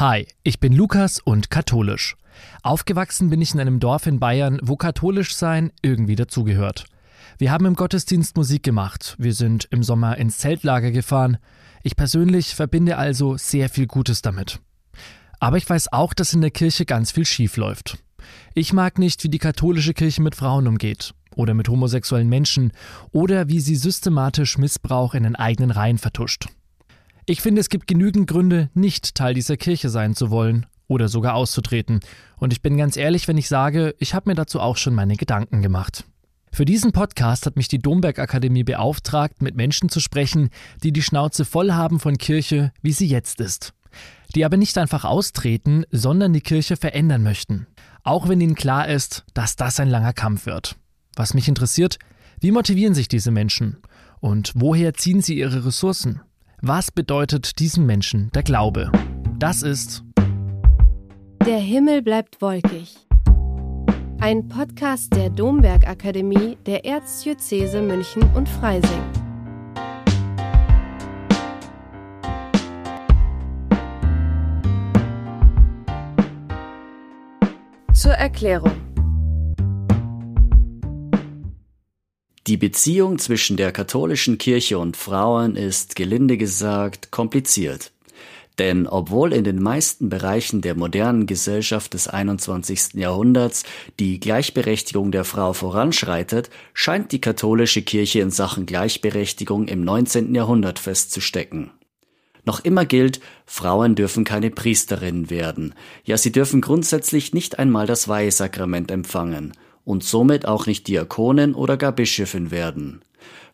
Hi, ich bin Lukas und katholisch. Aufgewachsen bin ich in einem Dorf in Bayern, wo katholisch sein irgendwie dazugehört. Wir haben im Gottesdienst Musik gemacht, wir sind im Sommer ins Zeltlager gefahren. Ich persönlich verbinde also sehr viel Gutes damit. Aber ich weiß auch, dass in der Kirche ganz viel schief läuft. Ich mag nicht, wie die katholische Kirche mit Frauen umgeht oder mit homosexuellen Menschen oder wie sie systematisch Missbrauch in den eigenen Reihen vertuscht. Ich finde, es gibt genügend Gründe, nicht Teil dieser Kirche sein zu wollen oder sogar auszutreten. Und ich bin ganz ehrlich, wenn ich sage, ich habe mir dazu auch schon meine Gedanken gemacht. Für diesen Podcast hat mich die Domberg Akademie beauftragt, mit Menschen zu sprechen, die die Schnauze voll haben von Kirche, wie sie jetzt ist. Die aber nicht einfach austreten, sondern die Kirche verändern möchten. Auch wenn ihnen klar ist, dass das ein langer Kampf wird. Was mich interessiert, wie motivieren sich diese Menschen? Und woher ziehen sie ihre Ressourcen? Was bedeutet diesen Menschen der Glaube? Das ist Der Himmel bleibt wolkig. Ein Podcast der Domberg Akademie der Erzdiözese München und Freising. Zur Erklärung. Die Beziehung zwischen der katholischen Kirche und Frauen ist, gelinde gesagt, kompliziert. Denn obwohl in den meisten Bereichen der modernen Gesellschaft des 21. Jahrhunderts die Gleichberechtigung der Frau voranschreitet, scheint die katholische Kirche in Sachen Gleichberechtigung im 19. Jahrhundert festzustecken. Noch immer gilt, Frauen dürfen keine Priesterinnen werden. Ja, sie dürfen grundsätzlich nicht einmal das Weihesakrament empfangen und somit auch nicht Diakonin oder gar Bischöfin werden.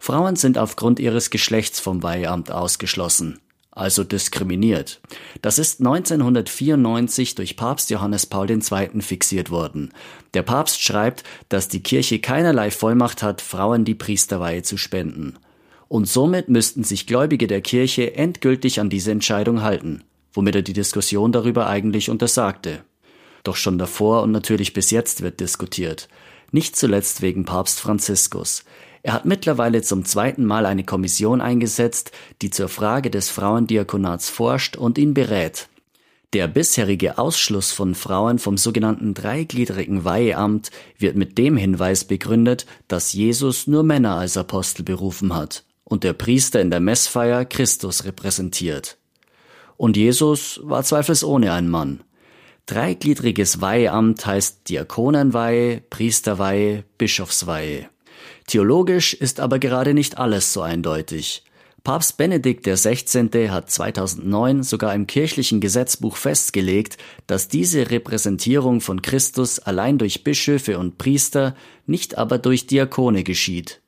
Frauen sind aufgrund ihres Geschlechts vom Weiheamt ausgeschlossen, also diskriminiert. Das ist 1994 durch Papst Johannes Paul II. fixiert worden. Der Papst schreibt, dass die Kirche keinerlei Vollmacht hat, Frauen die Priesterweihe zu spenden. Und somit müssten sich Gläubige der Kirche endgültig an diese Entscheidung halten, womit er die Diskussion darüber eigentlich untersagte. Doch schon davor und natürlich bis jetzt wird diskutiert. Nicht zuletzt wegen Papst Franziskus. Er hat mittlerweile zum zweiten Mal eine Kommission eingesetzt, die zur Frage des Frauendiakonats forscht und ihn berät. Der bisherige Ausschluss von Frauen vom sogenannten dreigliedrigen Weiheamt wird mit dem Hinweis begründet, dass Jesus nur Männer als Apostel berufen hat und der Priester in der Messfeier Christus repräsentiert. Und Jesus war zweifelsohne ein Mann. Dreigliedriges Weiheamt heißt Diakonenweihe, Priesterweihe, Bischofsweihe. Theologisch ist aber gerade nicht alles so eindeutig. Papst Benedikt XVI. hat 2009 sogar im kirchlichen Gesetzbuch festgelegt, dass diese Repräsentierung von Christus allein durch Bischöfe und Priester, nicht aber durch Diakone geschieht.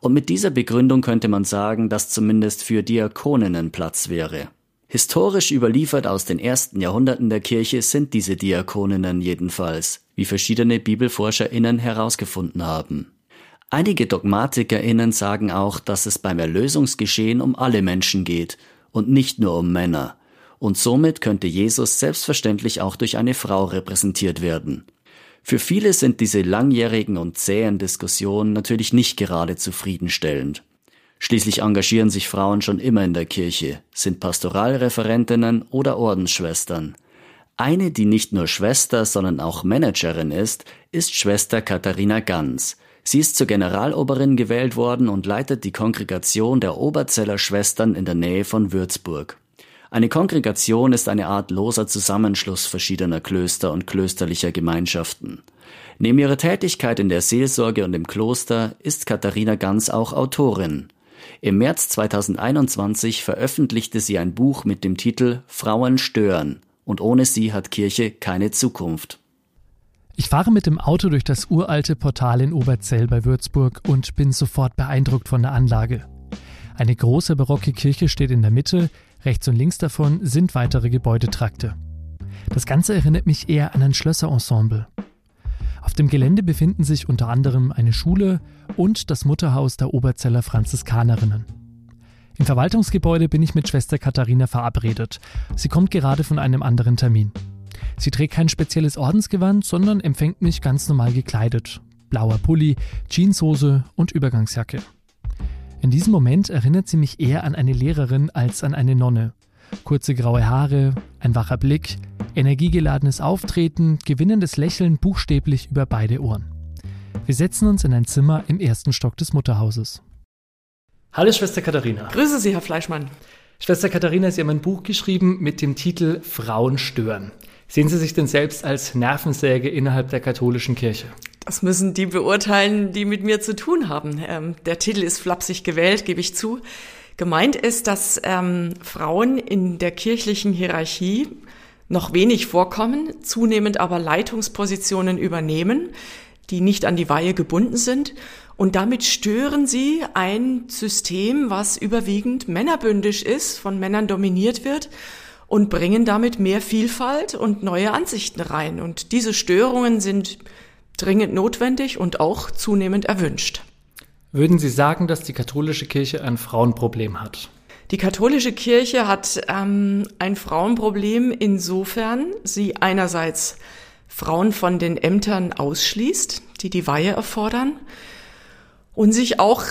Und mit dieser Begründung könnte man sagen, dass zumindest für Diakoninnen Platz wäre. Historisch überliefert aus den ersten Jahrhunderten der Kirche sind diese Diakoninnen jedenfalls, wie verschiedene BibelforscherInnen herausgefunden haben. Einige DogmatikerInnen sagen auch, dass es beim Erlösungsgeschehen um alle Menschen geht und nicht nur um Männer. Und somit könnte Jesus selbstverständlich auch durch eine Frau repräsentiert werden. Für viele sind diese langjährigen und zähen Diskussionen natürlich nicht gerade zufriedenstellend. Schließlich engagieren sich Frauen schon immer in der Kirche, sind Pastoralreferentinnen oder Ordensschwestern. Eine, die nicht nur Schwester, sondern auch Managerin ist, ist Schwester Katharina Ganz. Sie ist zur Generaloberin gewählt worden und leitet die Kongregation der Oberzeller Schwestern in der Nähe von Würzburg. Eine Kongregation ist eine Art loser Zusammenschluss verschiedener Klöster und klösterlicher Gemeinschaften. Neben ihrer Tätigkeit in der Seelsorge und im Kloster ist Katharina Ganz auch Autorin. Im März 2021 veröffentlichte sie ein Buch mit dem Titel Frauen stören und ohne sie hat Kirche keine Zukunft. Ich fahre mit dem Auto durch das uralte Portal in Oberzell bei Würzburg und bin sofort beeindruckt von der Anlage. Eine große barocke Kirche steht in der Mitte, rechts und links davon sind weitere Gebäudetrakte. Das Ganze erinnert mich eher an ein Schlösserensemble. Auf dem Gelände befinden sich unter anderem eine Schule und das Mutterhaus der Oberzeller Franziskanerinnen. Im Verwaltungsgebäude bin ich mit Schwester Katharina verabredet. Sie kommt gerade von einem anderen Termin. Sie trägt kein spezielles Ordensgewand, sondern empfängt mich ganz normal gekleidet. Blauer Pulli, Jeanshose und Übergangsjacke. In diesem Moment erinnert sie mich eher an eine Lehrerin als an eine Nonne. Kurze graue Haare, ein wacher Blick, energiegeladenes Auftreten, gewinnendes Lächeln buchstäblich über beide Ohren. Wir setzen uns in ein Zimmer im ersten Stock des Mutterhauses. Hallo Schwester Katharina. Grüße Sie, Herr Fleischmann. Schwester Katharina, Sie haben ein Buch geschrieben mit dem Titel Frauen stören. Sehen Sie sich denn selbst als Nervensäge innerhalb der katholischen Kirche? Das müssen die beurteilen, die mit mir zu tun haben. Ähm, der Titel ist flapsig gewählt, gebe ich zu. Gemeint ist, dass ähm, Frauen in der kirchlichen Hierarchie noch wenig vorkommen, zunehmend aber Leitungspositionen übernehmen, die nicht an die Weihe gebunden sind. Und damit stören sie ein System, was überwiegend männerbündisch ist, von Männern dominiert wird und bringen damit mehr Vielfalt und neue Ansichten rein. Und diese Störungen sind dringend notwendig und auch zunehmend erwünscht. Würden Sie sagen, dass die katholische Kirche ein Frauenproblem hat? Die katholische Kirche hat ähm, ein Frauenproblem insofern, sie einerseits Frauen von den Ämtern ausschließt, die die Weihe erfordern, und sich auch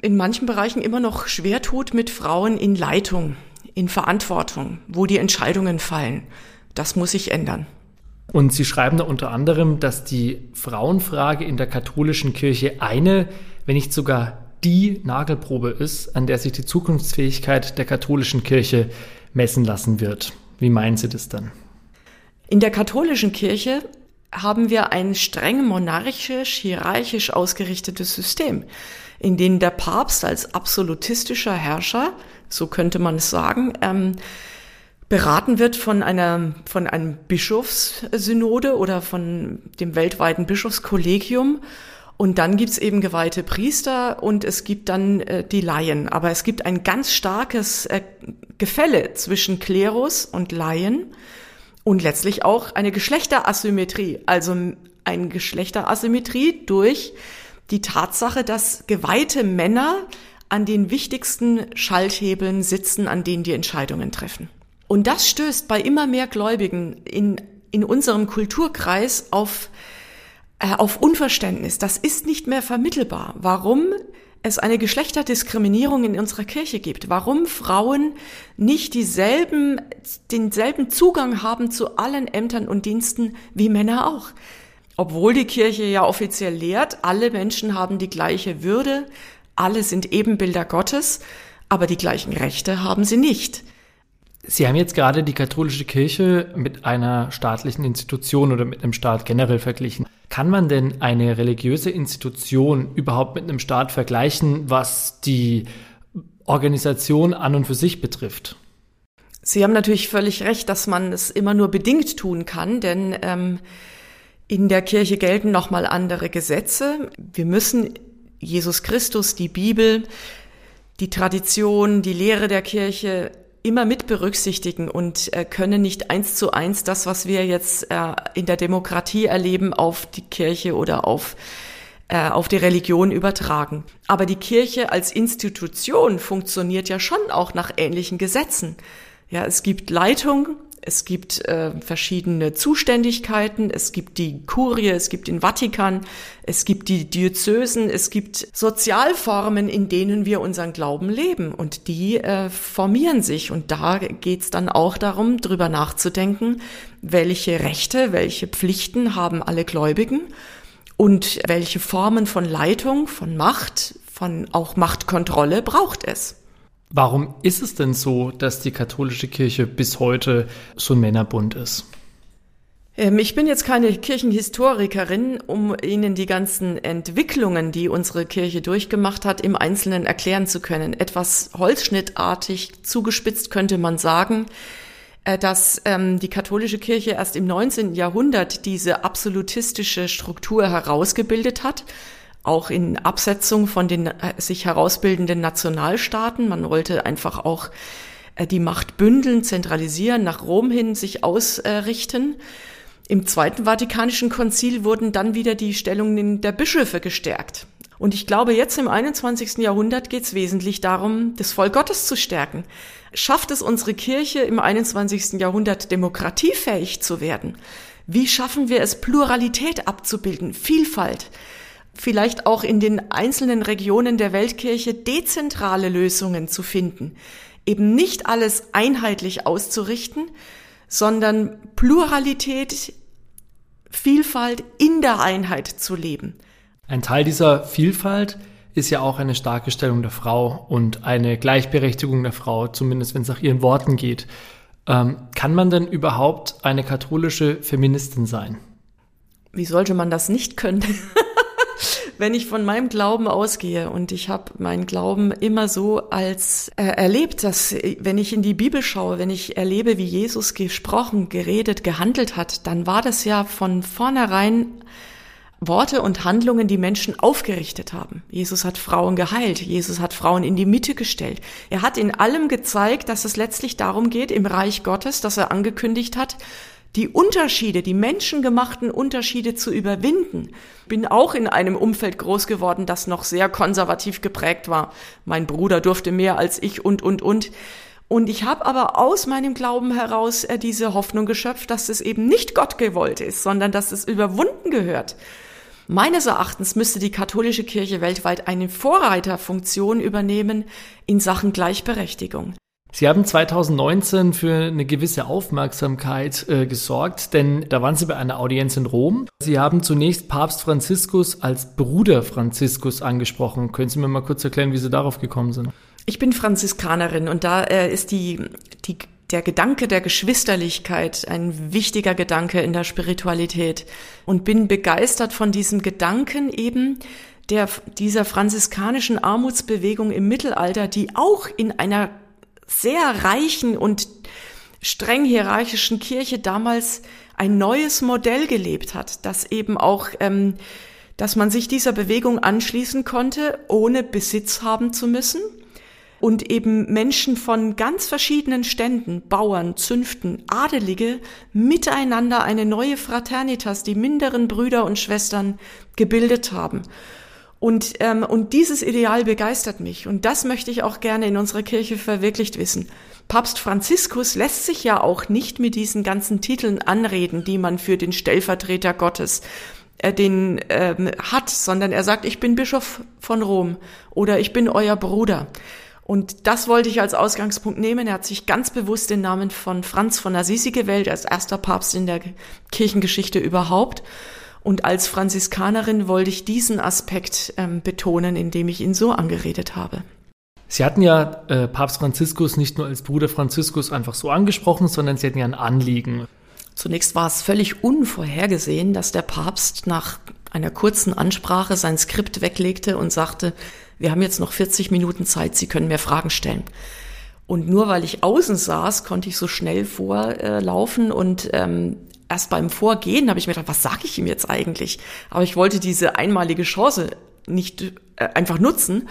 in manchen Bereichen immer noch schwer tut mit Frauen in Leitung, in Verantwortung, wo die Entscheidungen fallen. Das muss sich ändern. Und Sie schreiben da unter anderem, dass die Frauenfrage in der katholischen Kirche eine, wenn nicht sogar die Nagelprobe ist, an der sich die Zukunftsfähigkeit der katholischen Kirche messen lassen wird. Wie meinen Sie das dann? In der katholischen Kirche haben wir ein streng monarchisch, hierarchisch ausgerichtetes System, in dem der Papst als absolutistischer Herrscher, so könnte man es sagen, ähm, beraten wird von einer, von einem Bischofssynode oder von dem weltweiten Bischofskollegium. Und dann gibt's eben geweihte Priester und es gibt dann äh, die Laien. Aber es gibt ein ganz starkes äh, Gefälle zwischen Klerus und Laien und letztlich auch eine Geschlechterasymmetrie. Also eine Geschlechterasymmetrie durch die Tatsache, dass geweihte Männer an den wichtigsten Schalthebeln sitzen, an denen die Entscheidungen treffen. Und das stößt bei immer mehr Gläubigen in, in unserem Kulturkreis auf, auf Unverständnis. Das ist nicht mehr vermittelbar. Warum es eine Geschlechterdiskriminierung in unserer Kirche gibt, warum Frauen nicht dieselben, denselben Zugang haben zu allen Ämtern und Diensten wie Männer auch. Obwohl die Kirche ja offiziell lehrt, alle Menschen haben die gleiche Würde, alle sind Ebenbilder Gottes, aber die gleichen Rechte haben sie nicht. Sie haben jetzt gerade die katholische Kirche mit einer staatlichen Institution oder mit einem Staat generell verglichen. Kann man denn eine religiöse Institution überhaupt mit einem Staat vergleichen, was die Organisation an und für sich betrifft? Sie haben natürlich völlig recht, dass man es immer nur bedingt tun kann, denn ähm, in der Kirche gelten nochmal andere Gesetze. Wir müssen Jesus Christus, die Bibel, die Tradition, die Lehre der Kirche immer mit berücksichtigen und äh, können nicht eins zu eins das, was wir jetzt äh, in der Demokratie erleben, auf die Kirche oder auf äh, auf die Religion übertragen. Aber die Kirche als Institution funktioniert ja schon auch nach ähnlichen Gesetzen. Ja, es gibt Leitung, es gibt äh, verschiedene Zuständigkeiten, es gibt die Kurie, es gibt den Vatikan, es gibt die Diözesen, es gibt Sozialformen, in denen wir unseren Glauben leben. Und die äh, formieren sich. Und da geht's dann auch darum, drüber nachzudenken, welche Rechte, welche Pflichten haben alle Gläubigen und welche Formen von Leitung, von Macht, von auch Machtkontrolle braucht es. Warum ist es denn so, dass die katholische Kirche bis heute so ein Männerbund ist? Ähm, ich bin jetzt keine Kirchenhistorikerin, um Ihnen die ganzen Entwicklungen, die unsere Kirche durchgemacht hat, im Einzelnen erklären zu können. Etwas holzschnittartig zugespitzt könnte man sagen, äh, dass ähm, die katholische Kirche erst im 19. Jahrhundert diese absolutistische Struktur herausgebildet hat auch in Absetzung von den äh, sich herausbildenden Nationalstaaten. Man wollte einfach auch äh, die Macht bündeln, zentralisieren, nach Rom hin sich ausrichten. Im Zweiten Vatikanischen Konzil wurden dann wieder die Stellungen der Bischöfe gestärkt. Und ich glaube, jetzt im 21. Jahrhundert geht es wesentlich darum, das Volk Gottes zu stärken. Schafft es unsere Kirche im 21. Jahrhundert demokratiefähig zu werden? Wie schaffen wir es, Pluralität abzubilden, Vielfalt? Vielleicht auch in den einzelnen Regionen der Weltkirche dezentrale Lösungen zu finden, eben nicht alles einheitlich auszurichten, sondern Pluralität, Vielfalt in der Einheit zu leben. Ein Teil dieser Vielfalt ist ja auch eine starke Stellung der Frau und eine Gleichberechtigung der Frau, zumindest wenn es nach ihren Worten geht. Ähm, kann man denn überhaupt eine katholische Feministin sein? Wie sollte man das nicht können? wenn ich von meinem Glauben ausgehe und ich habe meinen Glauben immer so als äh, erlebt, dass wenn ich in die Bibel schaue, wenn ich erlebe, wie Jesus gesprochen, geredet, gehandelt hat, dann war das ja von vornherein Worte und Handlungen, die Menschen aufgerichtet haben. Jesus hat Frauen geheilt, Jesus hat Frauen in die Mitte gestellt. Er hat in allem gezeigt, dass es letztlich darum geht, im Reich Gottes, dass er angekündigt hat, die Unterschiede, die menschengemachten Unterschiede zu überwinden. Bin auch in einem Umfeld groß geworden, das noch sehr konservativ geprägt war. Mein Bruder durfte mehr als ich und, und, und. Und ich habe aber aus meinem Glauben heraus äh, diese Hoffnung geschöpft, dass es eben nicht Gott gewollt ist, sondern dass es überwunden gehört. Meines Erachtens müsste die katholische Kirche weltweit eine Vorreiterfunktion übernehmen in Sachen Gleichberechtigung. Sie haben 2019 für eine gewisse Aufmerksamkeit äh, gesorgt, denn da waren Sie bei einer Audienz in Rom. Sie haben zunächst Papst Franziskus als Bruder Franziskus angesprochen. Können Sie mir mal kurz erklären, wie Sie darauf gekommen sind? Ich bin Franziskanerin und da äh, ist die, die, der Gedanke der Geschwisterlichkeit ein wichtiger Gedanke in der Spiritualität und bin begeistert von diesem Gedanken eben, der, dieser franziskanischen Armutsbewegung im Mittelalter, die auch in einer sehr reichen und streng hierarchischen Kirche damals ein neues Modell gelebt hat, das eben auch, ähm, dass man sich dieser Bewegung anschließen konnte, ohne Besitz haben zu müssen und eben Menschen von ganz verschiedenen Ständen, Bauern, Zünften, Adelige, miteinander eine neue Fraternitas, die minderen Brüder und Schwestern gebildet haben. Und, ähm, und dieses Ideal begeistert mich. Und das möchte ich auch gerne in unserer Kirche verwirklicht wissen. Papst Franziskus lässt sich ja auch nicht mit diesen ganzen Titeln anreden, die man für den Stellvertreter Gottes äh, den ähm, hat, sondern er sagt, ich bin Bischof von Rom oder ich bin euer Bruder. Und das wollte ich als Ausgangspunkt nehmen. Er hat sich ganz bewusst den Namen von Franz von Assisi gewählt, als erster Papst in der Kirchengeschichte überhaupt. Und als Franziskanerin wollte ich diesen Aspekt ähm, betonen, indem ich ihn so angeredet habe. Sie hatten ja äh, Papst Franziskus nicht nur als Bruder Franziskus einfach so angesprochen, sondern Sie hatten ja ein Anliegen. Zunächst war es völlig unvorhergesehen, dass der Papst nach einer kurzen Ansprache sein Skript weglegte und sagte, wir haben jetzt noch 40 Minuten Zeit, Sie können mir Fragen stellen. Und nur weil ich außen saß, konnte ich so schnell vorlaufen und ähm, erst beim Vorgehen habe ich mir gedacht, was sage ich ihm jetzt eigentlich? Aber ich wollte diese einmalige Chance nicht äh, einfach nutzen.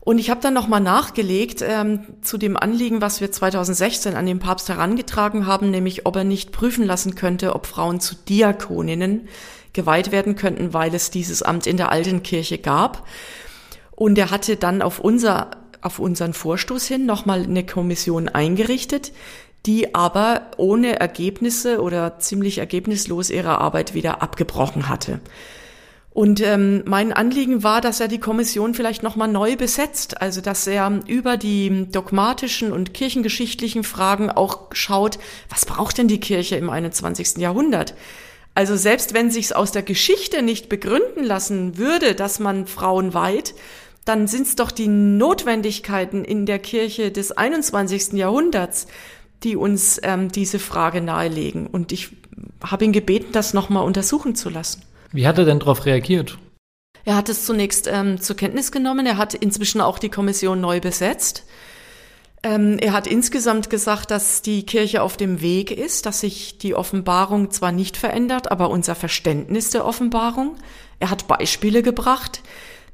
Und ich habe dann nochmal nachgelegt ähm, zu dem Anliegen, was wir 2016 an den Papst herangetragen haben, nämlich ob er nicht prüfen lassen könnte, ob Frauen zu Diakoninnen geweiht werden könnten, weil es dieses Amt in der alten Kirche gab. Und er hatte dann auf unser auf unseren Vorstoß hin nochmal eine Kommission eingerichtet, die aber ohne Ergebnisse oder ziemlich ergebnislos ihre Arbeit wieder abgebrochen hatte. Und ähm, mein Anliegen war, dass er die Kommission vielleicht nochmal neu besetzt, also dass er über die dogmatischen und kirchengeschichtlichen Fragen auch schaut, was braucht denn die Kirche im 21. Jahrhundert? Also selbst wenn sich's aus der Geschichte nicht begründen lassen würde, dass man Frauen weiht, dann sind's doch die Notwendigkeiten in der Kirche des 21. Jahrhunderts, die uns ähm, diese Frage nahelegen. Und ich habe ihn gebeten, das nochmal untersuchen zu lassen. Wie hat er denn darauf reagiert? Er hat es zunächst ähm, zur Kenntnis genommen. Er hat inzwischen auch die Kommission neu besetzt. Ähm, er hat insgesamt gesagt, dass die Kirche auf dem Weg ist, dass sich die Offenbarung zwar nicht verändert, aber unser Verständnis der Offenbarung. Er hat Beispiele gebracht,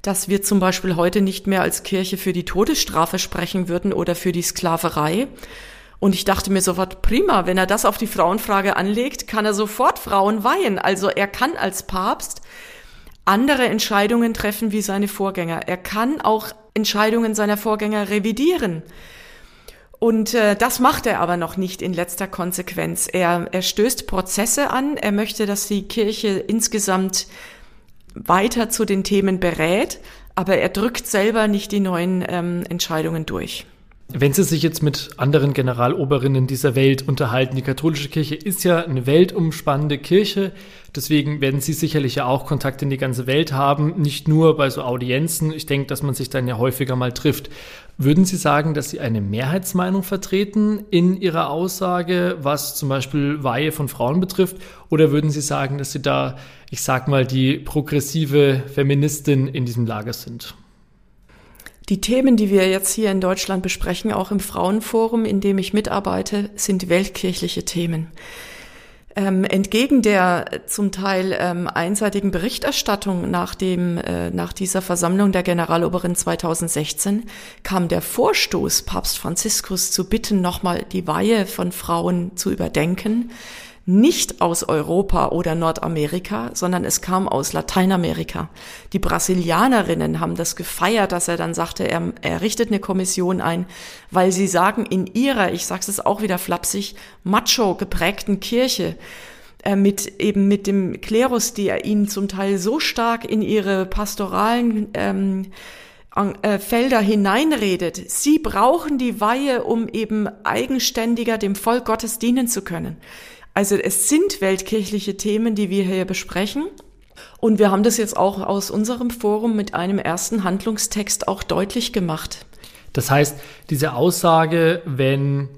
dass wir zum Beispiel heute nicht mehr als Kirche für die Todesstrafe sprechen würden oder für die Sklaverei, und ich dachte mir sofort, prima, wenn er das auf die Frauenfrage anlegt, kann er sofort Frauen weihen. Also er kann als Papst andere Entscheidungen treffen wie seine Vorgänger. Er kann auch Entscheidungen seiner Vorgänger revidieren. Und äh, das macht er aber noch nicht in letzter Konsequenz. Er, er stößt Prozesse an. Er möchte, dass die Kirche insgesamt weiter zu den Themen berät, aber er drückt selber nicht die neuen ähm, Entscheidungen durch. Wenn Sie sich jetzt mit anderen Generaloberinnen dieser Welt unterhalten, die katholische Kirche ist ja eine weltumspannende Kirche, deswegen werden Sie sicherlich ja auch Kontakt in die ganze Welt haben, nicht nur bei so Audienzen. Ich denke, dass man sich dann ja häufiger mal trifft. Würden Sie sagen, dass Sie eine Mehrheitsmeinung vertreten in Ihrer Aussage, was zum Beispiel Weihe von Frauen betrifft? Oder würden Sie sagen, dass Sie da, ich sag mal, die progressive Feministin in diesem Lager sind? Die Themen, die wir jetzt hier in Deutschland besprechen, auch im Frauenforum, in dem ich mitarbeite, sind weltkirchliche Themen. Ähm, entgegen der zum Teil ähm, einseitigen Berichterstattung nach, dem, äh, nach dieser Versammlung der Generaloberin 2016 kam der Vorstoß, Papst Franziskus zu bitten, nochmal die Weihe von Frauen zu überdenken, nicht aus Europa oder Nordamerika, sondern es kam aus Lateinamerika. Die Brasilianerinnen haben das gefeiert, dass er dann sagte, er, er richtet eine Kommission ein, weil sie sagen, in ihrer, ich sage es auch wieder flapsig, macho geprägten Kirche, äh, mit eben mit dem Klerus, die er ihnen zum Teil so stark in ihre pastoralen ähm, äh, Felder hineinredet. Sie brauchen die Weihe, um eben eigenständiger dem Volk Gottes dienen zu können. Also es sind weltkirchliche Themen, die wir hier besprechen. Und wir haben das jetzt auch aus unserem Forum mit einem ersten Handlungstext auch deutlich gemacht. Das heißt, diese Aussage, wenn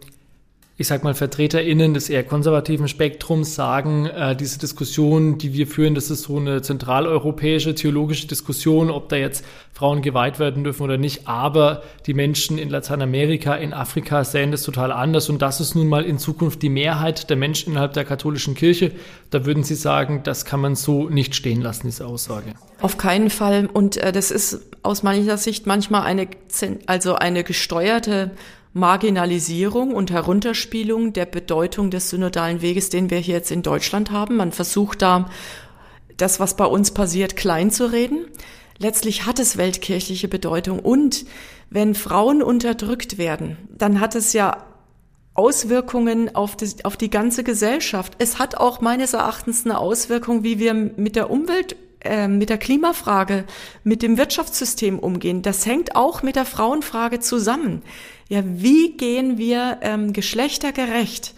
ich sag mal, VertreterInnen des eher konservativen Spektrums sagen, äh, diese Diskussion, die wir führen, das ist so eine zentraleuropäische theologische Diskussion, ob da jetzt Frauen geweiht werden dürfen oder nicht. Aber die Menschen in Lateinamerika, in Afrika sehen das total anders. Und das ist nun mal in Zukunft die Mehrheit der Menschen innerhalb der katholischen Kirche. Da würden Sie sagen, das kann man so nicht stehen lassen, diese Aussage. Auf keinen Fall. Und äh, das ist aus meiner Sicht manchmal eine, also eine gesteuerte Marginalisierung und Herunterspielung der Bedeutung des synodalen Weges, den wir hier jetzt in Deutschland haben. Man versucht da, das, was bei uns passiert, klein zu reden. Letztlich hat es weltkirchliche Bedeutung. Und wenn Frauen unterdrückt werden, dann hat es ja Auswirkungen auf die, auf die ganze Gesellschaft. Es hat auch meines Erachtens eine Auswirkung, wie wir mit der Umwelt äh, mit der Klimafrage, mit dem Wirtschaftssystem umgehen. Das hängt auch mit der Frauenfrage zusammen. Ja, wie gehen wir ähm, geschlechtergerecht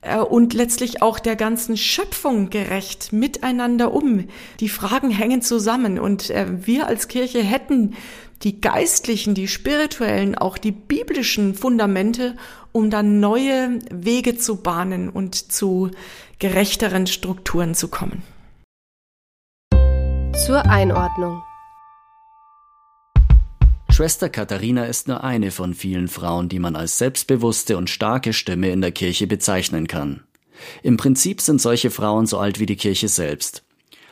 äh, und letztlich auch der ganzen Schöpfung gerecht miteinander um? Die Fragen hängen zusammen und äh, wir als Kirche hätten die geistlichen, die spirituellen, auch die biblischen Fundamente, um dann neue Wege zu bahnen und zu gerechteren Strukturen zu kommen. Zur Einordnung. Schwester Katharina ist nur eine von vielen Frauen, die man als selbstbewusste und starke Stimme in der Kirche bezeichnen kann. Im Prinzip sind solche Frauen so alt wie die Kirche selbst.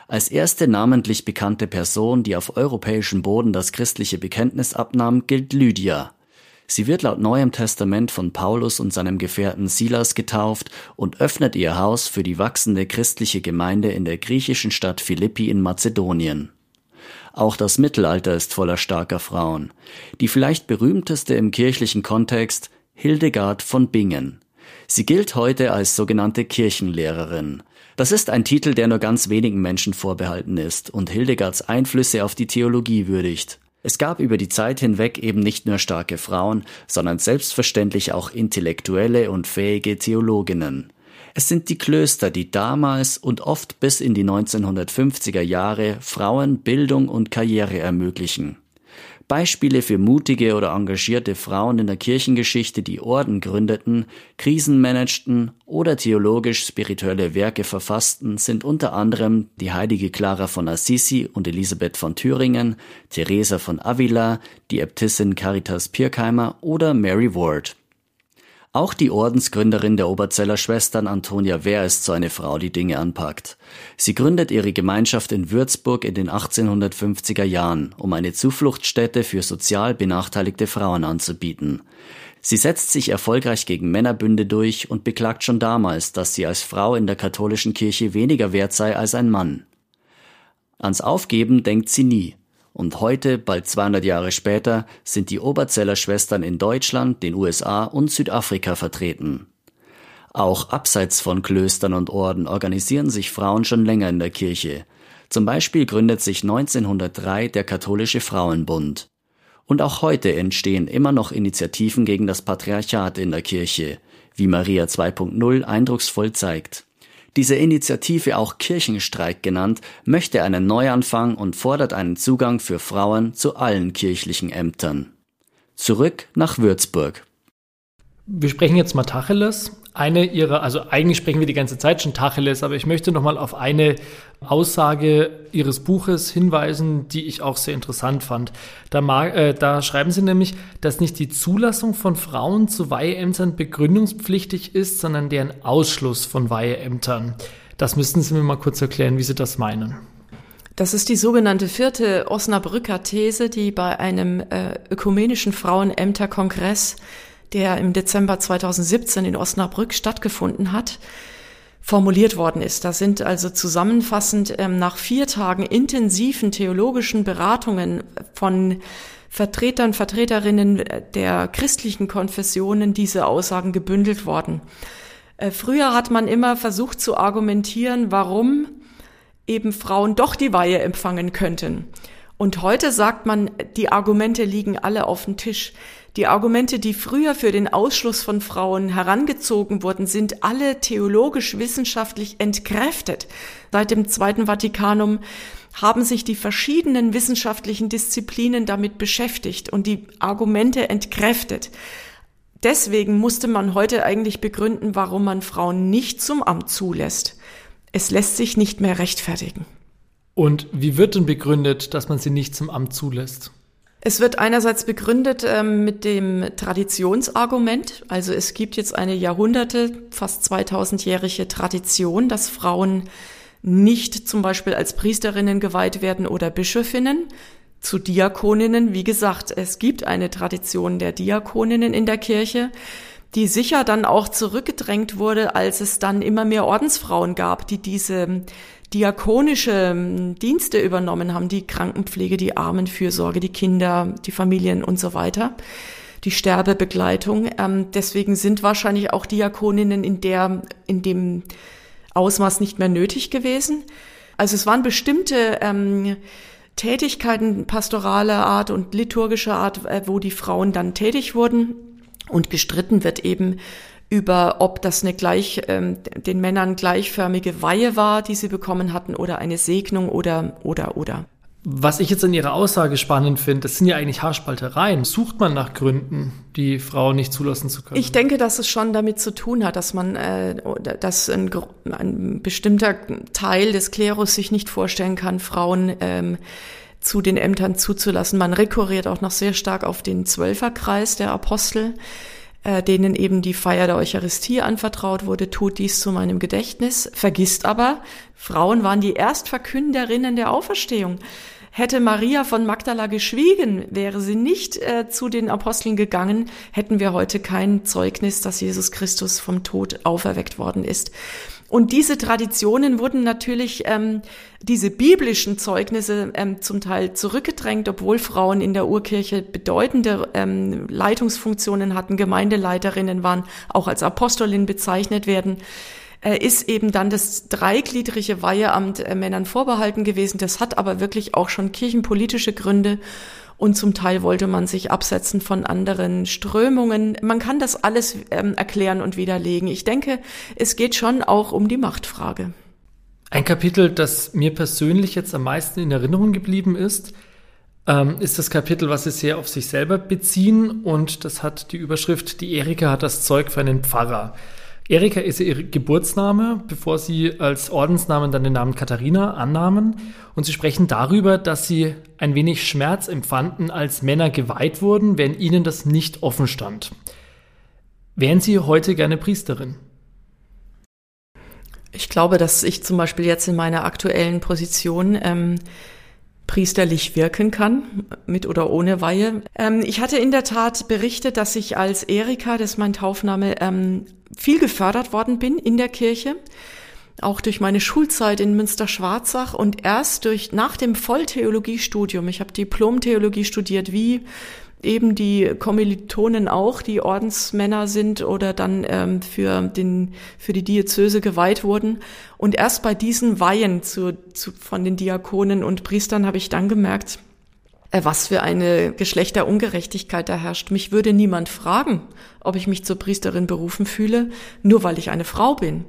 Als erste namentlich bekannte Person, die auf europäischem Boden das christliche Bekenntnis abnahm, gilt Lydia. Sie wird laut Neuem Testament von Paulus und seinem Gefährten Silas getauft und öffnet ihr Haus für die wachsende christliche Gemeinde in der griechischen Stadt Philippi in Mazedonien. Auch das Mittelalter ist voller starker Frauen. Die vielleicht berühmteste im kirchlichen Kontext Hildegard von Bingen. Sie gilt heute als sogenannte Kirchenlehrerin. Das ist ein Titel, der nur ganz wenigen Menschen vorbehalten ist und Hildegards Einflüsse auf die Theologie würdigt. Es gab über die Zeit hinweg eben nicht nur starke Frauen, sondern selbstverständlich auch intellektuelle und fähige Theologinnen. Es sind die Klöster, die damals und oft bis in die 1950er Jahre Frauen Bildung und Karriere ermöglichen. Beispiele für mutige oder engagierte Frauen in der Kirchengeschichte, die Orden gründeten, Krisen managten oder theologisch-spirituelle Werke verfassten, sind unter anderem die heilige Clara von Assisi und Elisabeth von Thüringen, Teresa von Avila, die Äbtissin Caritas Pirkheimer oder Mary Ward. Auch die Ordensgründerin der Oberzeller Schwestern Antonia Wehr ist so eine Frau, die Dinge anpackt. Sie gründet ihre Gemeinschaft in Würzburg in den 1850er Jahren, um eine Zufluchtsstätte für sozial benachteiligte Frauen anzubieten. Sie setzt sich erfolgreich gegen Männerbünde durch und beklagt schon damals, dass sie als Frau in der katholischen Kirche weniger wert sei als ein Mann. Ans Aufgeben denkt sie nie und heute, bald 200 Jahre später, sind die Oberzeller Schwestern in Deutschland, den USA und Südafrika vertreten. Auch abseits von Klöstern und Orden organisieren sich Frauen schon länger in der Kirche. Zum Beispiel gründet sich 1903 der Katholische Frauenbund. Und auch heute entstehen immer noch Initiativen gegen das Patriarchat in der Kirche, wie Maria 2.0 eindrucksvoll zeigt. Diese Initiative, auch Kirchenstreik genannt, möchte einen Neuanfang und fordert einen Zugang für Frauen zu allen kirchlichen Ämtern. Zurück nach Würzburg. Wir sprechen jetzt mal Tacheles. Eine ihrer, also eigentlich sprechen wir die ganze Zeit schon Tacheles, aber ich möchte nochmal auf eine Aussage Ihres Buches hinweisen, die ich auch sehr interessant fand. Da, mag, äh, da schreiben Sie nämlich, dass nicht die Zulassung von Frauen zu Weiheämtern begründungspflichtig ist, sondern deren Ausschluss von Weiheämtern. Das müssten Sie mir mal kurz erklären, wie Sie das meinen. Das ist die sogenannte vierte Osnabrücker These, die bei einem äh, ökumenischen Frauenämterkongress der im Dezember 2017 in Osnabrück stattgefunden hat, formuliert worden ist. Da sind also zusammenfassend ähm, nach vier Tagen intensiven theologischen Beratungen von Vertretern, Vertreterinnen der christlichen Konfessionen diese Aussagen gebündelt worden. Äh, früher hat man immer versucht zu argumentieren, warum eben Frauen doch die Weihe empfangen könnten. Und heute sagt man, die Argumente liegen alle auf dem Tisch. Die Argumente, die früher für den Ausschluss von Frauen herangezogen wurden, sind alle theologisch-wissenschaftlich entkräftet. Seit dem Zweiten Vatikanum haben sich die verschiedenen wissenschaftlichen Disziplinen damit beschäftigt und die Argumente entkräftet. Deswegen musste man heute eigentlich begründen, warum man Frauen nicht zum Amt zulässt. Es lässt sich nicht mehr rechtfertigen. Und wie wird denn begründet, dass man sie nicht zum Amt zulässt? Es wird einerseits begründet ähm, mit dem Traditionsargument. Also es gibt jetzt eine Jahrhunderte, fast 2000-jährige Tradition, dass Frauen nicht zum Beispiel als Priesterinnen geweiht werden oder Bischöfinnen. Zu Diakoninnen, wie gesagt, es gibt eine Tradition der Diakoninnen in der Kirche, die sicher dann auch zurückgedrängt wurde, als es dann immer mehr Ordensfrauen gab, die diese diakonische ähm, Dienste übernommen haben, die Krankenpflege, die Armenfürsorge, die Kinder, die Familien und so weiter, die Sterbebegleitung. Ähm, deswegen sind wahrscheinlich auch Diakoninnen in der, in dem Ausmaß nicht mehr nötig gewesen. Also es waren bestimmte ähm, Tätigkeiten pastoraler Art und liturgischer Art, äh, wo die Frauen dann tätig wurden. Und gestritten wird eben über, ob das eine gleich, ähm, den Männern gleichförmige Weihe war, die sie bekommen hatten, oder eine Segnung oder, oder, oder. Was ich jetzt an Ihrer Aussage spannend finde, das sind ja eigentlich Haarspaltereien. Sucht man nach Gründen, die Frauen nicht zulassen zu können? Ich denke, dass es schon damit zu tun hat, dass man, äh, dass ein, ein bestimmter Teil des Klerus sich nicht vorstellen kann, Frauen ähm, zu den Ämtern zuzulassen. Man rekurriert auch noch sehr stark auf den Zwölferkreis der Apostel äh, denen eben die Feier der Eucharistie anvertraut wurde, tut dies zu meinem Gedächtnis, vergisst aber, Frauen waren die Erstverkünderinnen der Auferstehung. Hätte Maria von Magdala geschwiegen, wäre sie nicht äh, zu den Aposteln gegangen, hätten wir heute kein Zeugnis, dass Jesus Christus vom Tod auferweckt worden ist. Und diese Traditionen wurden natürlich, ähm, diese biblischen Zeugnisse ähm, zum Teil zurückgedrängt, obwohl Frauen in der Urkirche bedeutende ähm, Leitungsfunktionen hatten, Gemeindeleiterinnen waren, auch als Apostolin bezeichnet werden äh, ist eben dann das dreigliedrige Weiheamt äh, Männern vorbehalten gewesen. Das hat aber wirklich auch schon kirchenpolitische Gründe und zum Teil wollte man sich absetzen von anderen Strömungen. Man kann das alles ähm, erklären und widerlegen. Ich denke, es geht schon auch um die Machtfrage. Ein Kapitel, das mir persönlich jetzt am meisten in Erinnerung geblieben ist, ähm, ist das Kapitel, was sie sehr auf sich selber beziehen und das hat die Überschrift, die Erika hat das Zeug für einen Pfarrer. Erika ist ihr Geburtsname, bevor sie als Ordensnamen dann den Namen Katharina annahmen. Und sie sprechen darüber, dass sie ein wenig Schmerz empfanden, als Männer geweiht wurden, wenn ihnen das nicht offen stand. Wären Sie heute gerne Priesterin? Ich glaube, dass ich zum Beispiel jetzt in meiner aktuellen Position ähm, priesterlich wirken kann, mit oder ohne Weihe. Ähm, ich hatte in der Tat berichtet, dass ich als Erika, das ist mein Taufname, ähm, viel gefördert worden bin in der Kirche, auch durch meine Schulzeit in Münster-Schwarzach und erst durch nach dem Volltheologiestudium, ich habe Diplom-Theologie studiert, wie eben die Kommilitonen auch, die Ordensmänner sind oder dann ähm, für, den, für die Diözese geweiht wurden. Und erst bei diesen Weihen zu, zu, von den Diakonen und Priestern habe ich dann gemerkt, was für eine Geschlechterungerechtigkeit da herrscht. Mich würde niemand fragen, ob ich mich zur Priesterin berufen fühle, nur weil ich eine Frau bin.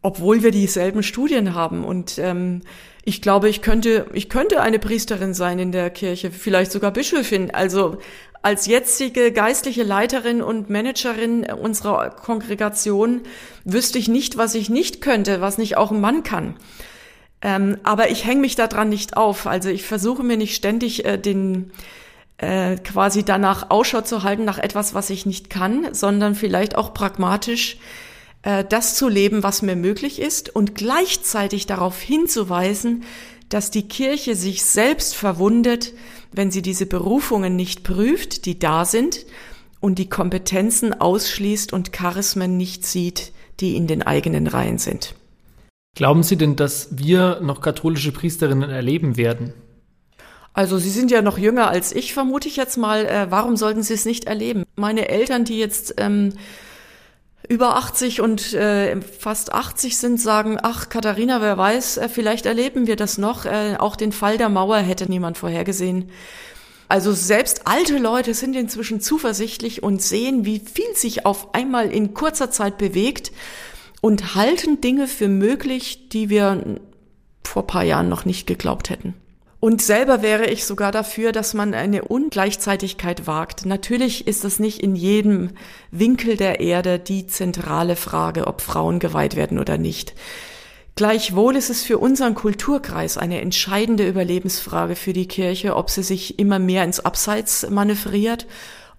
Obwohl wir dieselben Studien haben und ähm, ich glaube, ich könnte, ich könnte eine Priesterin sein in der Kirche, vielleicht sogar Bischöfin. Also als jetzige geistliche Leiterin und Managerin unserer Kongregation wüsste ich nicht, was ich nicht könnte, was nicht auch ein Mann kann. Ähm, aber ich hänge mich daran nicht auf. Also ich versuche mir nicht ständig äh, den äh, quasi danach Ausschau zu halten nach etwas, was ich nicht kann, sondern vielleicht auch pragmatisch äh, das zu leben, was mir möglich ist und gleichzeitig darauf hinzuweisen, dass die Kirche sich selbst verwundet, wenn sie diese Berufungen nicht prüft, die da sind, und die Kompetenzen ausschließt und Charismen nicht sieht, die in den eigenen Reihen sind. Glauben Sie denn, dass wir noch katholische Priesterinnen erleben werden? Also Sie sind ja noch jünger als ich, vermute ich jetzt mal. Äh, warum sollten Sie es nicht erleben? Meine Eltern, die jetzt ähm, über 80 und äh, fast 80 sind, sagen, ach Katharina, wer weiß, äh, vielleicht erleben wir das noch. Äh, auch den Fall der Mauer hätte niemand vorhergesehen. Also selbst alte Leute sind inzwischen zuversichtlich und sehen, wie viel sich auf einmal in kurzer Zeit bewegt und halten Dinge für möglich, die wir vor paar Jahren noch nicht geglaubt hätten. Und selber wäre ich sogar dafür, dass man eine Ungleichzeitigkeit wagt. Natürlich ist das nicht in jedem Winkel der Erde die zentrale Frage, ob Frauen geweiht werden oder nicht. Gleichwohl ist es für unseren Kulturkreis eine entscheidende Überlebensfrage für die Kirche, ob sie sich immer mehr ins Abseits manövriert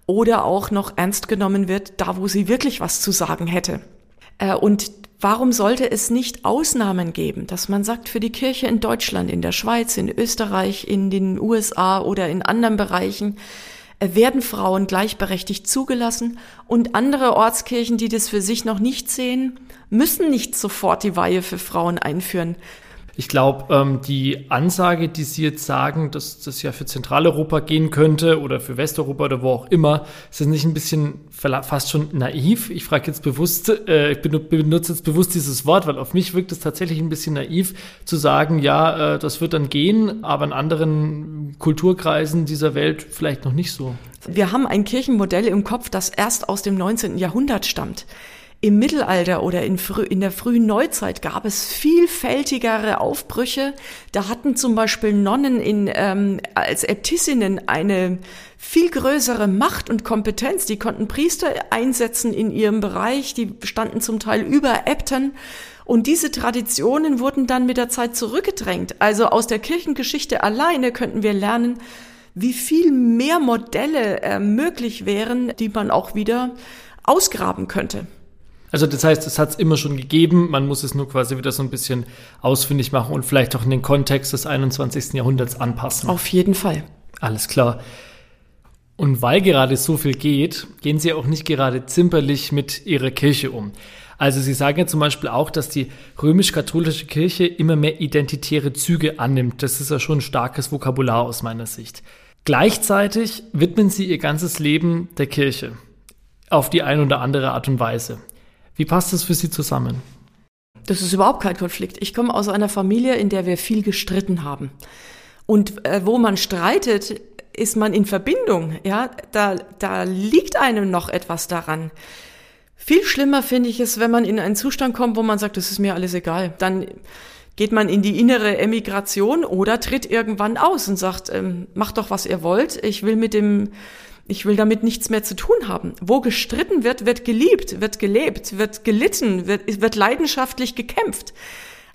oder auch noch ernst genommen wird, da wo sie wirklich was zu sagen hätte. Äh, und Warum sollte es nicht Ausnahmen geben, dass man sagt, für die Kirche in Deutschland, in der Schweiz, in Österreich, in den USA oder in anderen Bereichen äh, werden Frauen gleichberechtigt zugelassen und andere Ortskirchen, die das für sich noch nicht sehen, müssen nicht sofort die Weihe für Frauen einführen. Ich glaube, ähm, die Ansage, die Sie jetzt sagen, dass das ja für Zentraleuropa gehen könnte oder für Westeuropa oder wo auch immer, ist das nicht ein bisschen fast schon naiv? Ich frage jetzt bewusst, äh, ich benutze jetzt bewusst dieses Wort, weil auf mich wirkt es tatsächlich ein bisschen naiv zu sagen, ja, äh, das wird dann gehen, aber in anderen Kulturkreisen dieser Welt vielleicht noch nicht so. Wir haben ein Kirchenmodell im Kopf, das erst aus dem 19. Jahrhundert stammt. Im Mittelalter oder in, in, der frühen Neuzeit gab es vielfältigere Aufbrüche. Da hatten zum Beispiel Nonnen in, ähm, als Äbtissinnen eine viel größere Macht und Kompetenz. Die konnten Priester einsetzen in ihrem Bereich. Die standen zum Teil über Äbten. Und diese Traditionen wurden dann mit der Zeit zurückgedrängt. Also aus der Kirchengeschichte alleine könnten wir lernen, wie viel mehr Modelle äh, möglich wären, die man auch wieder ausgraben könnte. Also das heißt, es hat es immer schon gegeben, man muss es nur quasi wieder so ein bisschen ausfindig machen und vielleicht auch in den Kontext des 21. Jahrhunderts anpassen. Auf jeden Fall. Alles klar. Und weil gerade so viel geht, gehen Sie auch nicht gerade zimperlich mit Ihrer Kirche um. Also Sie sagen ja zum Beispiel auch, dass die römisch-katholische Kirche immer mehr identitäre Züge annimmt. Das ist ja schon ein starkes Vokabular aus meiner Sicht. Gleichzeitig widmen Sie Ihr ganzes Leben der Kirche auf die eine oder andere Art und Weise. Wie passt das für Sie zusammen? Das ist überhaupt kein Konflikt. Ich komme aus einer Familie, in der wir viel gestritten haben. Und äh, wo man streitet, ist man in Verbindung. Ja, da, da liegt einem noch etwas daran. Viel schlimmer finde ich es, wenn man in einen Zustand kommt, wo man sagt, das ist mir alles egal. Dann geht man in die innere Emigration oder tritt irgendwann aus und sagt, ähm, macht doch, was ihr wollt. Ich will mit dem ich will damit nichts mehr zu tun haben. Wo gestritten wird, wird geliebt, wird gelebt, wird gelitten, wird, wird leidenschaftlich gekämpft.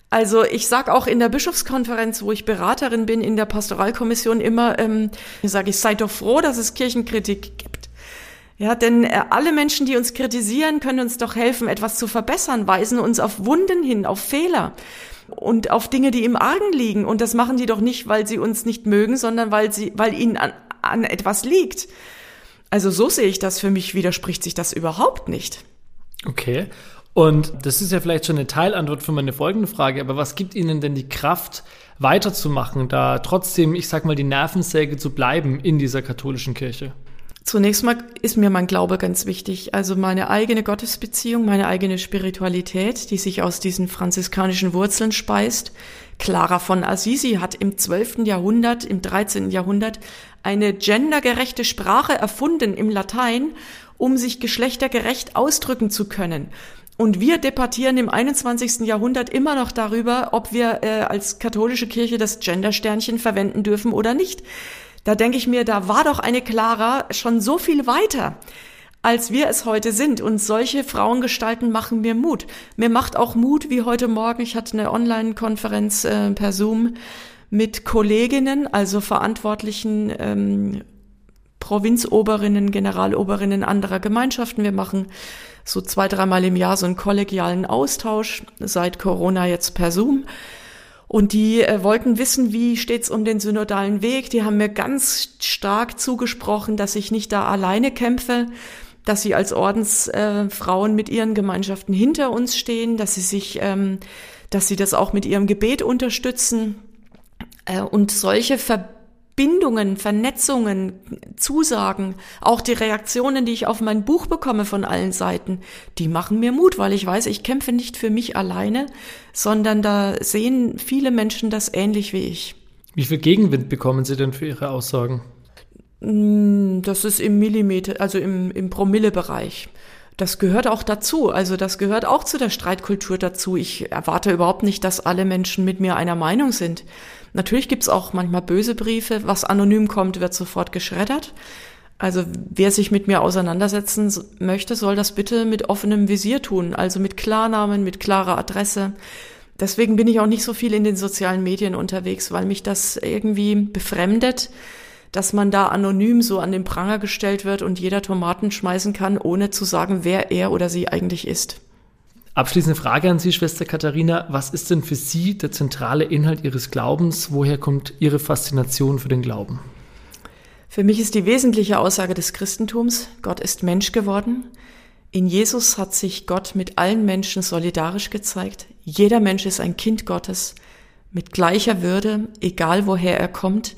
Also ich sage auch in der Bischofskonferenz, wo ich Beraterin bin in der Pastoralkommission immer, ähm, sage ich, seid doch froh, dass es Kirchenkritik gibt. Ja, denn äh, alle Menschen, die uns kritisieren, können uns doch helfen, etwas zu verbessern, weisen uns auf Wunden hin, auf Fehler und auf Dinge, die im Argen liegen. Und das machen die doch nicht, weil sie uns nicht mögen, sondern weil sie, weil ihnen an, an etwas liegt. Also so sehe ich das. Für mich widerspricht sich das überhaupt nicht. Okay. Und das ist ja vielleicht schon eine Teilantwort für meine folgende Frage, aber was gibt Ihnen denn die Kraft, weiterzumachen, da trotzdem, ich sag mal, die Nervensäge zu bleiben in dieser katholischen Kirche? Zunächst mal ist mir mein Glaube ganz wichtig. Also meine eigene Gottesbeziehung, meine eigene Spiritualität, die sich aus diesen franziskanischen Wurzeln speist. Clara von Assisi hat im 12. Jahrhundert, im 13. Jahrhundert eine gendergerechte Sprache erfunden im Latein, um sich geschlechtergerecht ausdrücken zu können. Und wir debattieren im 21. Jahrhundert immer noch darüber, ob wir äh, als katholische Kirche das Gendersternchen verwenden dürfen oder nicht. Da denke ich mir, da war doch eine Clara schon so viel weiter als wir es heute sind. Und solche Frauengestalten machen mir Mut. Mir macht auch Mut, wie heute Morgen, ich hatte eine Online-Konferenz äh, per Zoom mit Kolleginnen, also verantwortlichen ähm, Provinzoberinnen, Generaloberinnen anderer Gemeinschaften. Wir machen so zwei, dreimal im Jahr so einen kollegialen Austausch, seit Corona jetzt per Zoom. Und die äh, wollten wissen, wie steht's um den synodalen Weg. Die haben mir ganz stark zugesprochen, dass ich nicht da alleine kämpfe, dass sie als Ordensfrauen äh, mit ihren Gemeinschaften hinter uns stehen, dass sie sich, ähm, dass sie das auch mit ihrem Gebet unterstützen. Äh, und solche Ver Bindungen, Vernetzungen, Zusagen, auch die Reaktionen, die ich auf mein Buch bekomme von allen Seiten, die machen mir Mut, weil ich weiß, ich kämpfe nicht für mich alleine, sondern da sehen viele Menschen das ähnlich wie ich. Wie viel Gegenwind bekommen Sie denn für Ihre Aussagen? Hm, das ist im Millimeter, also im, im Promillebereich. Das gehört auch dazu. Also das gehört auch zu der Streitkultur dazu. Ich erwarte überhaupt nicht, dass alle Menschen mit mir einer Meinung sind. Natürlich gibt's auch manchmal böse Briefe. Was anonym kommt, wird sofort geschreddert. Also wer sich mit mir auseinandersetzen möchte, soll das bitte mit offenem Visier tun, also mit Klarnamen, mit klarer Adresse. Deswegen bin ich auch nicht so viel in den sozialen Medien unterwegs, weil mich das irgendwie befremdet, dass man da anonym so an den Pranger gestellt wird und jeder Tomaten schmeißen kann, ohne zu sagen, wer er oder sie eigentlich ist. Abschließende Frage an Sie, Schwester Katharina. Was ist denn für Sie der zentrale Inhalt Ihres Glaubens? Woher kommt Ihre Faszination für den Glauben? Für mich ist die wesentliche Aussage des Christentums, Gott ist Mensch geworden. In Jesus hat sich Gott mit allen Menschen solidarisch gezeigt. Jeder Mensch ist ein Kind Gottes mit gleicher Würde, egal woher er kommt,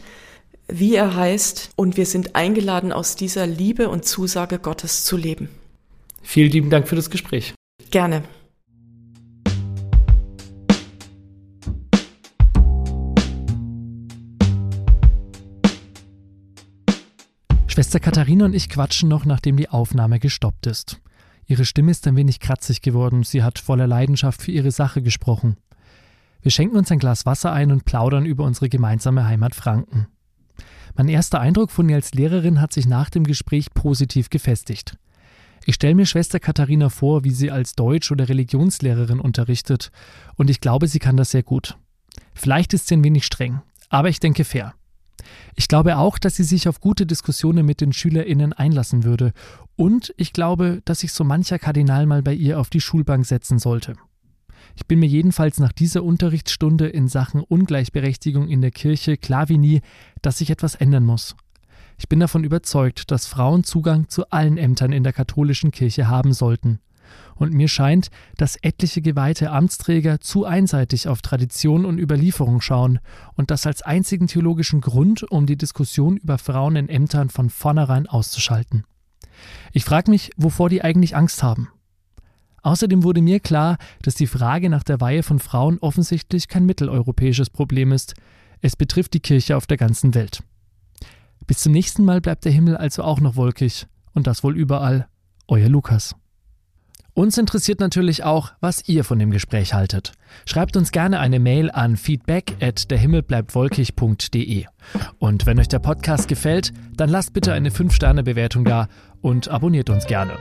wie er heißt. Und wir sind eingeladen, aus dieser Liebe und Zusage Gottes zu leben. Vielen lieben Dank für das Gespräch. Gerne. Schwester Katharina und ich quatschen noch, nachdem die Aufnahme gestoppt ist. Ihre Stimme ist ein wenig kratzig geworden, sie hat voller Leidenschaft für ihre Sache gesprochen. Wir schenken uns ein Glas Wasser ein und plaudern über unsere gemeinsame Heimat Franken. Mein erster Eindruck von ihr als Lehrerin hat sich nach dem Gespräch positiv gefestigt. Ich stelle mir Schwester Katharina vor, wie sie als Deutsch- oder Religionslehrerin unterrichtet, und ich glaube, sie kann das sehr gut. Vielleicht ist sie ein wenig streng, aber ich denke fair. Ich glaube auch, dass sie sich auf gute Diskussionen mit den SchülerInnen einlassen würde. Und ich glaube, dass sich so mancher Kardinal mal bei ihr auf die Schulbank setzen sollte. Ich bin mir jedenfalls nach dieser Unterrichtsstunde in Sachen Ungleichberechtigung in der Kirche klar wie nie, dass sich etwas ändern muss. Ich bin davon überzeugt, dass Frauen Zugang zu allen Ämtern in der katholischen Kirche haben sollten und mir scheint, dass etliche geweihte Amtsträger zu einseitig auf Tradition und Überlieferung schauen und das als einzigen theologischen Grund, um die Diskussion über Frauen in Ämtern von vornherein auszuschalten. Ich frage mich, wovor die eigentlich Angst haben. Außerdem wurde mir klar, dass die Frage nach der Weihe von Frauen offensichtlich kein mitteleuropäisches Problem ist. Es betrifft die Kirche auf der ganzen Welt. Bis zum nächsten Mal bleibt der Himmel also auch noch wolkig. Und das wohl überall. Euer Lukas. Uns interessiert natürlich auch, was ihr von dem Gespräch haltet. Schreibt uns gerne eine Mail an feedback at derhimmelbleibtwolkig.de. Und wenn euch der Podcast gefällt, dann lasst bitte eine 5-Sterne-Bewertung da und abonniert uns gerne.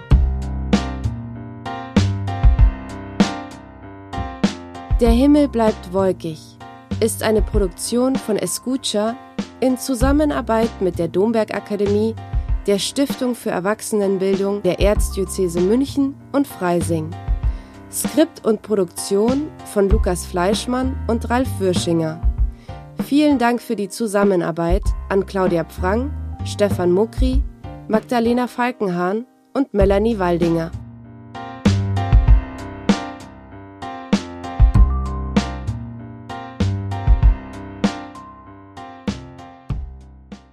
Der Himmel bleibt wolkig ist eine Produktion von Escucha in Zusammenarbeit mit der Domberg Akademie der Stiftung für Erwachsenenbildung der Erzdiözese München und Freising. Skript und Produktion von Lukas Fleischmann und Ralf Würschinger. Vielen Dank für die Zusammenarbeit an Claudia Pfrang, Stefan Mukri, Magdalena Falkenhahn und Melanie Waldinger.